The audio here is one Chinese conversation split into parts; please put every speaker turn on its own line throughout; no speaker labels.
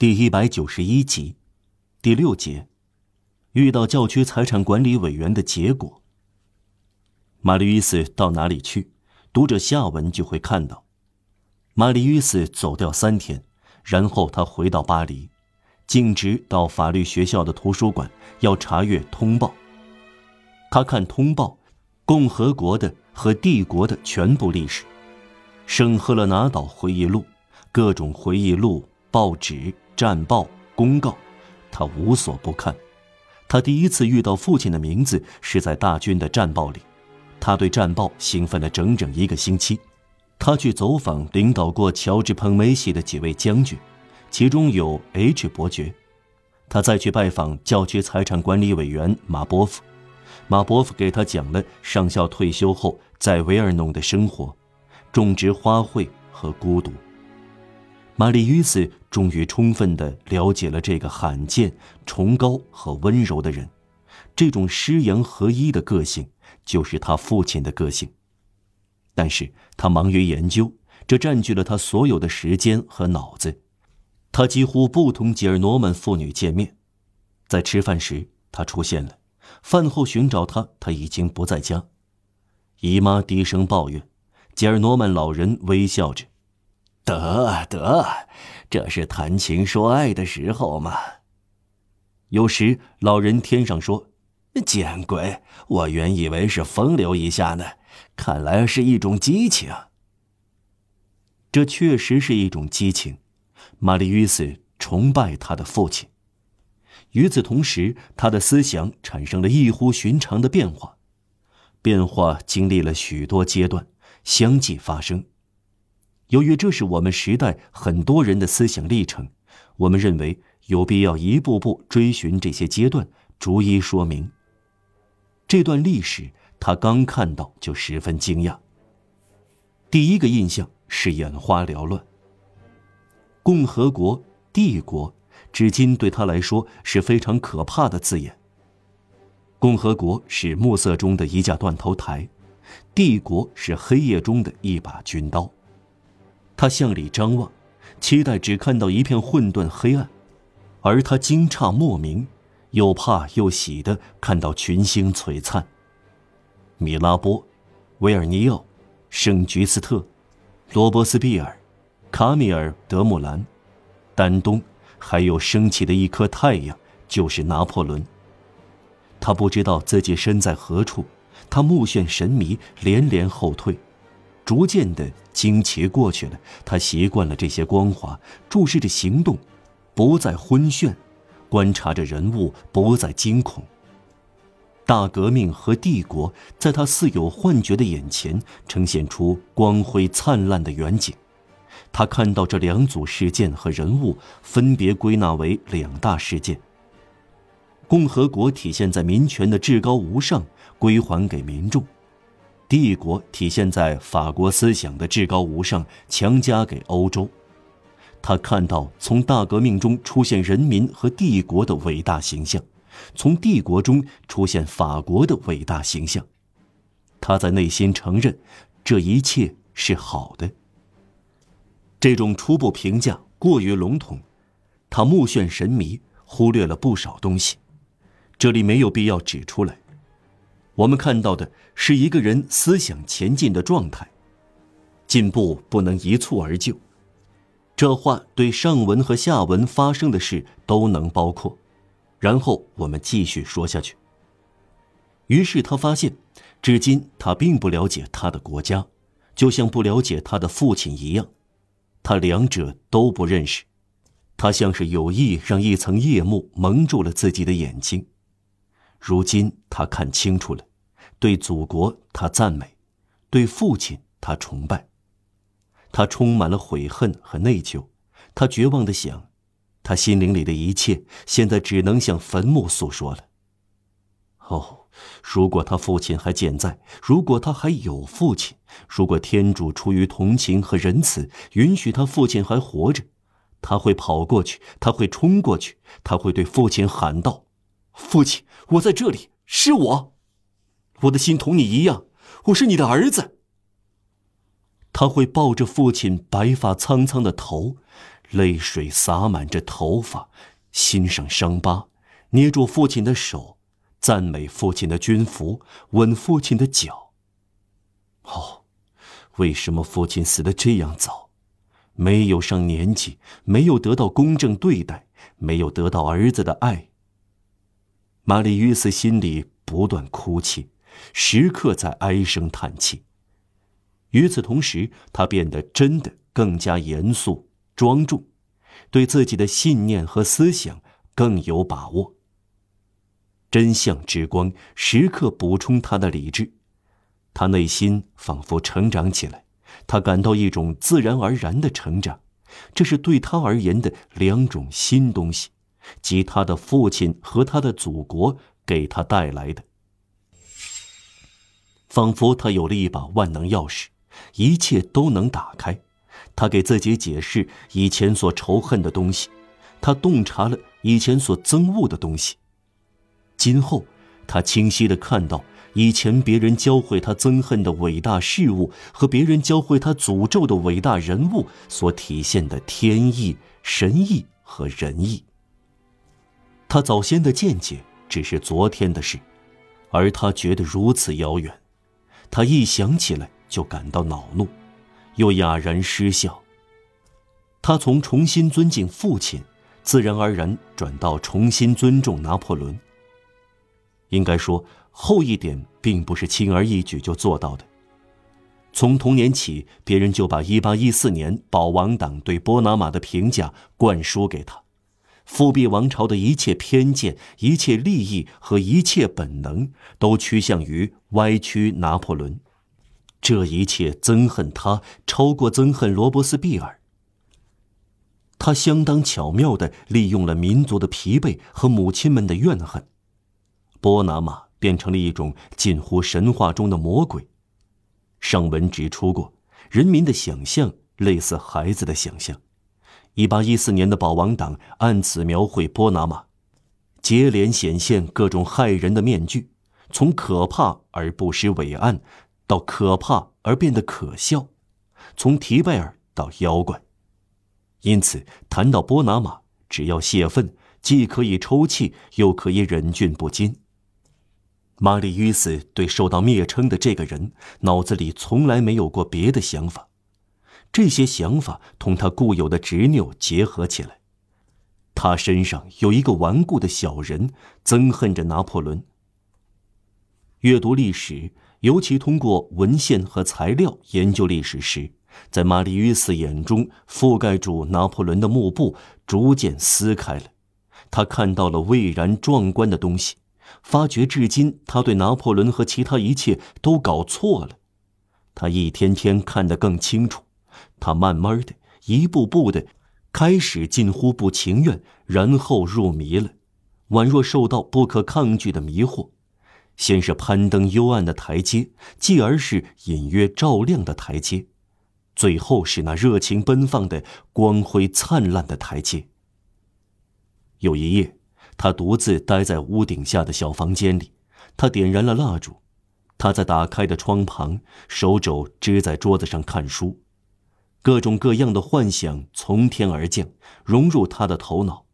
第一百九十一集，第六节，遇到教区财产管理委员的结果。玛丽·斯到哪里去？读者下文就会看到。玛丽·斯走掉三天，然后他回到巴黎，径直到法律学校的图书馆，要查阅《通报》。他看《通报》，共和国的和帝国的全部历史，圣赫勒拿岛回忆录，各种回忆录、报纸。战报公告，他无所不看。他第一次遇到父亲的名字是在大军的战报里，他对战报兴奋了整整一个星期。他去走访领导过乔治·彭梅西的几位将军，其中有 H 伯爵。他再去拜访教区财产管理委员马波夫，马波夫给他讲了上校退休后在维尔农的生活，种植花卉和孤独。玛丽·于斯终于充分地了解了这个罕见、崇高和温柔的人，这种师阳合一的个性就是他父亲的个性。但是他忙于研究，这占据了他所有的时间和脑子。他几乎不同吉尔诺曼父女见面，在吃饭时他出现了，饭后寻找他，他已经不在家。姨妈低声抱怨，吉尔诺曼老人微笑着。
得得，这是谈情说爱的时候嘛。
有时老人天上说：“
见鬼！我原以为是风流一下呢，看来是一种激情。”
这确实是一种激情。玛丽·于斯崇拜他的父亲。与此同时，他的思想产生了异乎寻常的变化，变化经历了许多阶段，相继发生。由于这是我们时代很多人的思想历程，我们认为有必要一步步追寻这些阶段，逐一说明。这段历史，他刚看到就十分惊讶。第一个印象是眼花缭乱。共和国、帝国，至今对他来说是非常可怕的字眼。共和国是暮色中的一架断头台，帝国是黑夜中的一把军刀。他向里张望，期待只看到一片混沌黑暗，而他惊诧莫名，又怕又喜的看到群星璀璨。米拉波、维尔尼奥、圣菊斯特、罗伯斯庇尔、卡米尔·德穆兰、丹东，还有升起的一颗太阳，就是拿破仑。他不知道自己身在何处，他目眩神迷，连连后退。逐渐的惊奇过去了，他习惯了这些光华，注视着行动，不再昏眩；观察着人物，不再惊恐。大革命和帝国在他似有幻觉的眼前呈现出光辉灿烂的远景。他看到这两组事件和人物分别归纳为两大事件：共和国体现在民权的至高无上，归还给民众。帝国体现在法国思想的至高无上，强加给欧洲。他看到从大革命中出现人民和帝国的伟大形象，从帝国中出现法国的伟大形象。他在内心承认，这一切是好的。这种初步评价过于笼统，他目眩神迷，忽略了不少东西，这里没有必要指出来。我们看到的是一个人思想前进的状态，进步不能一蹴而就。这话对上文和下文发生的事都能包括。然后我们继续说下去。于是他发现，至今他并不了解他的国家，就像不了解他的父亲一样，他两者都不认识。他像是有意让一层夜幕蒙住了自己的眼睛。如今他看清楚了，对祖国他赞美，对父亲他崇拜。他充满了悔恨和内疚，他绝望的想，他心灵里的一切现在只能向坟墓诉说了。哦，如果他父亲还健在，如果他还有父亲，如果天主出于同情和仁慈允许他父亲还活着，他会跑过去，他会冲过去，他会对父亲喊道。父亲，我在这里，是我，我的心同你一样，我是你的儿子。他会抱着父亲白发苍苍的头，泪水洒满着头发，心上伤疤，捏住父亲的手，赞美父亲的军服，吻父亲的脚。哦，为什么父亲死的这样早？没有上年纪，没有得到公正对待，没有得到儿子的爱。玛丽·约瑟心里不断哭泣，时刻在唉声叹气。与此同时，他变得真的更加严肃庄重，对自己的信念和思想更有把握。真相之光时刻补充他的理智，他内心仿佛成长起来，他感到一种自然而然的成长，这是对他而言的两种新东西，即他的父亲和他的祖国给他带来的，仿佛他有了一把万能钥匙。一切都能打开。他给自己解释以前所仇恨的东西，他洞察了以前所憎恶的东西。今后，他清晰的看到以前别人教会他憎恨的伟大事物和别人教会他诅咒的伟大人物所体现的天意、神意和仁义。他早先的见解只是昨天的事，而他觉得如此遥远。他一想起来。就感到恼怒，又哑然失笑。他从重新尊敬父亲，自然而然转到重新尊重拿破仑。应该说，后一点并不是轻而易举就做到的。从童年起，别人就把1814年保王党对波拿马的评价灌输给他，复辟王朝的一切偏见、一切利益和一切本能，都趋向于歪曲拿破仑。这一切憎恨他，超过憎恨罗伯斯庇尔。他相当巧妙的利用了民族的疲惫和母亲们的怨恨，波拿马变成了一种近乎神话中的魔鬼。上文指出过，人民的想象类似孩子的想象。一八一四年的保王党按此描绘波拿马，接连显现各种害人的面具，从可怕而不失伟岸。到可怕而变得可笑，从提拜尔到妖怪，因此谈到波拿马，只要泄愤，既可以抽泣，又可以忍俊不禁。玛丽·于斯对受到蔑称的这个人，脑子里从来没有过别的想法，这些想法同他固有的执拗结合起来，他身上有一个顽固的小人，憎恨着拿破仑。阅读历史。尤其通过文献和材料研究历史时，在玛丽·约斯眼中覆盖住拿破仑的幕布逐渐撕开了，他看到了蔚然壮观的东西，发觉至今他对拿破仑和其他一切都搞错了。他一天天看得更清楚，他慢慢的、一步步的，开始近乎不情愿，然后入迷了，宛若受到不可抗拒的迷惑。先是攀登幽暗的台阶，继而是隐约照亮的台阶，最后是那热情奔放的、光辉灿烂的台阶。有一夜，他独自待在屋顶下的小房间里，他点燃了蜡烛，他在打开的窗旁，手肘支在桌子上看书，各种各样的幻想从天而降，融入他的头脑。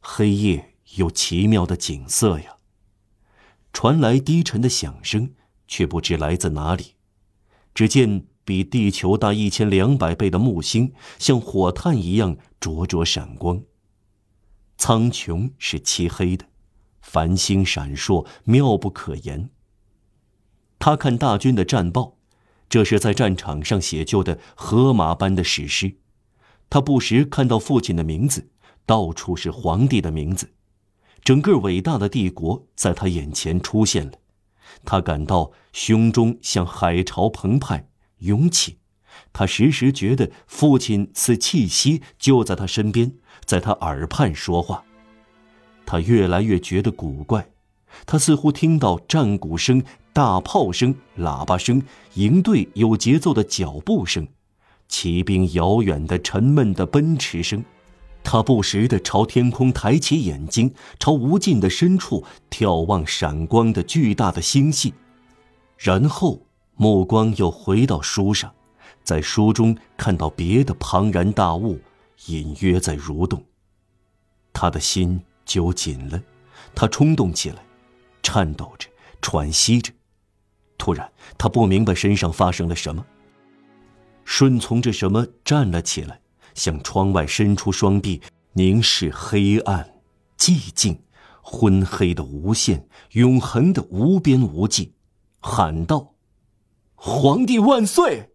黑夜有奇妙的景色呀。传来低沉的响声，却不知来自哪里。只见比地球大一千两百倍的木星，像火炭一样灼灼闪光。苍穹是漆黑的，繁星闪烁，妙不可言。他看大军的战报，这是在战场上写就的荷马般的史诗。他不时看到父亲的名字，到处是皇帝的名字。整个伟大的帝国在他眼前出现了，他感到胸中像海潮澎湃涌起，他时时觉得父亲似气息就在他身边，在他耳畔说话。他越来越觉得古怪，他似乎听到战鼓声、大炮声、喇叭声、营队有节奏的脚步声、骑兵遥远的沉闷的奔驰声。他不时地朝天空抬起眼睛，朝无尽的深处眺望闪光的巨大的星系，然后目光又回到书上，在书中看到别的庞然大物，隐约在蠕动。他的心揪紧了，他冲动起来，颤抖着，喘息着。突然，他不明白身上发生了什么，顺从着什么站了起来，向窗外伸出双臂，凝视黑暗、寂静、昏黑的无限、永恒的无边无际，喊道：“皇帝万岁！”